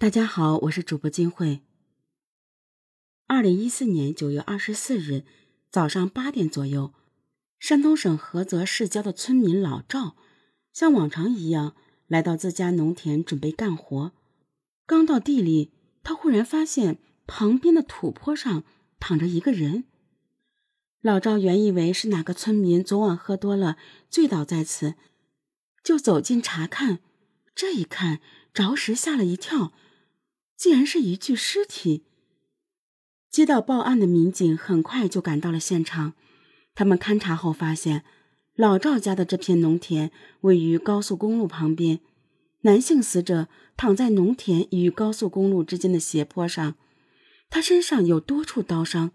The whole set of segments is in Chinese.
大家好，我是主播金慧。二零一四年九月二十四日早上八点左右，山东省菏泽市郊的村民老赵，像往常一样来到自家农田准备干活。刚到地里，他忽然发现旁边的土坡上躺着一个人。老赵原以为是哪个村民昨晚喝多了醉倒在此，就走近查看。这一看，着实吓了一跳。竟然是一具尸体。接到报案的民警很快就赶到了现场，他们勘查后发现，老赵家的这片农田位于高速公路旁边，男性死者躺在农田与高速公路之间的斜坡上，他身上有多处刀伤，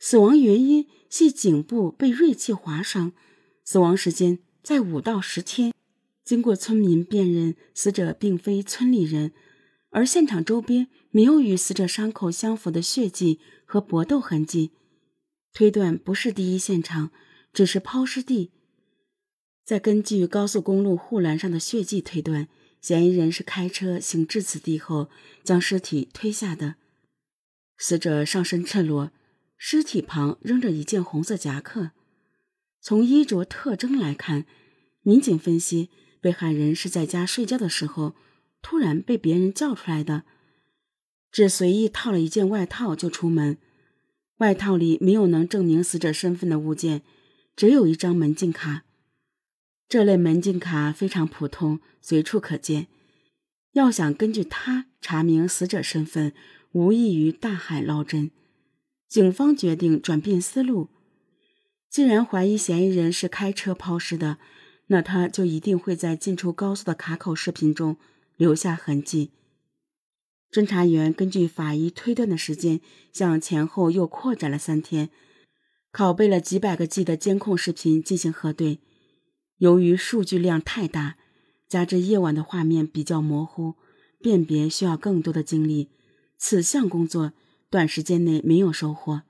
死亡原因系颈部被锐器划伤，死亡时间在五到十天。经过村民辨认，死者并非村里人。而现场周边没有与死者伤口相符的血迹和搏斗痕迹，推断不是第一现场，只是抛尸地。再根据高速公路护栏上的血迹推断，嫌疑人是开车行至此地后将尸体推下的。死者上身赤裸，尸体旁扔着一件红色夹克。从衣着特征来看，民警分析被害人是在家睡觉的时候。突然被别人叫出来的，只随意套了一件外套就出门，外套里没有能证明死者身份的物件，只有一张门禁卡。这类门禁卡非常普通，随处可见。要想根据它查明死者身份，无异于大海捞针。警方决定转变思路，既然怀疑嫌疑人是开车抛尸的，那他就一定会在进出高速的卡口视频中。留下痕迹。侦查员根据法医推断的时间，向前后又扩展了三天，拷贝了几百个 G 的监控视频进行核对。由于数据量太大，加之夜晚的画面比较模糊，辨别需要更多的精力。此项工作短时间内没有收获。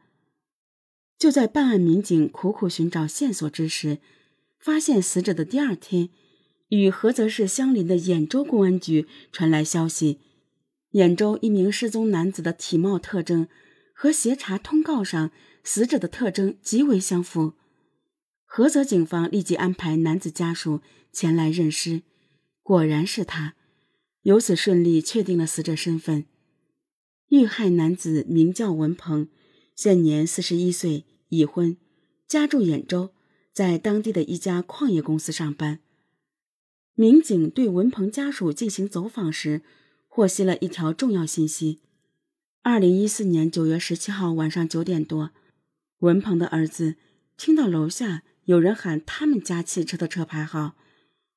就在办案民警苦苦寻找线索之时，发现死者的第二天。与菏泽市相邻的兖州公安局传来消息，兖州一名失踪男子的体貌特征和协查通告上死者的特征极为相符。菏泽警方立即安排男子家属前来认尸，果然是他，由此顺利确定了死者身份。遇害男子名叫文鹏，现年四十一岁，已婚，家住兖州，在当地的一家矿业公司上班。民警对文鹏家属进行走访时，获悉了一条重要信息：二零一四年九月十七号晚上九点多，文鹏的儿子听到楼下有人喊他们家汽车的车牌号，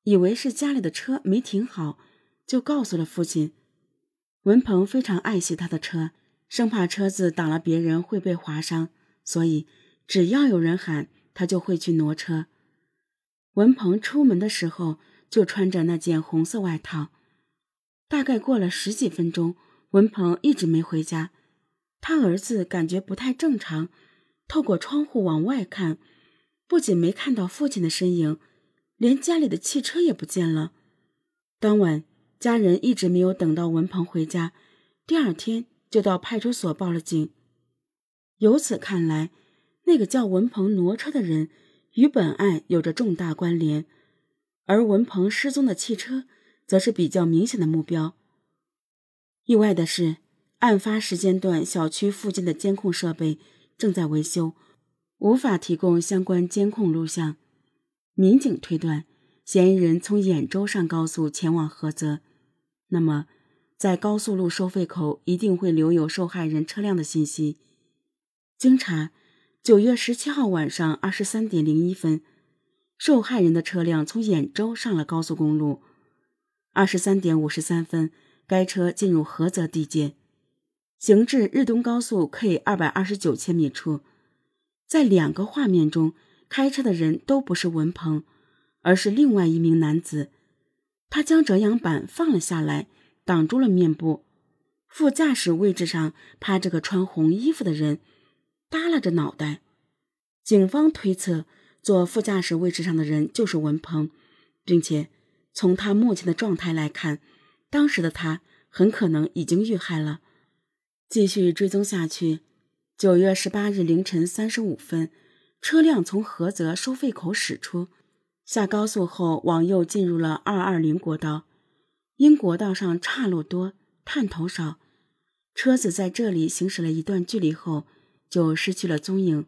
以为是家里的车没停好，就告诉了父亲。文鹏非常爱惜他的车，生怕车子挡了别人会被划伤，所以只要有人喊，他就会去挪车。文鹏出门的时候。就穿着那件红色外套，大概过了十几分钟，文鹏一直没回家。他儿子感觉不太正常，透过窗户往外看，不仅没看到父亲的身影，连家里的汽车也不见了。当晚，家人一直没有等到文鹏回家，第二天就到派出所报了警。由此看来，那个叫文鹏挪车的人与本案有着重大关联。而文鹏失踪的汽车，则是比较明显的目标。意外的是，案发时间段小区附近的监控设备正在维修，无法提供相关监控录像。民警推断，嫌疑人从兖州上高速前往菏泽，那么在高速路收费口一定会留有受害人车辆的信息。经查，九月十七号晚上二十三点零一分。受害人的车辆从兖州上了高速公路，二十三点五十三分，该车进入菏泽地界，行至日东高速 K 二百二十九千米处，在两个画面中，开车的人都不是文鹏，而是另外一名男子。他将遮阳板放了下来，挡住了面部。副驾驶位置上趴着个穿红衣服的人，耷拉着脑袋。警方推测。坐副驾驶位置上的人就是文鹏，并且从他目前的状态来看，当时的他很可能已经遇害了。继续追踪下去，九月十八日凌晨三十五分，车辆从菏泽收费口驶出，下高速后往右进入了二二零国道。因国道上岔路多、探头少，车子在这里行驶了一段距离后就失去了踪影。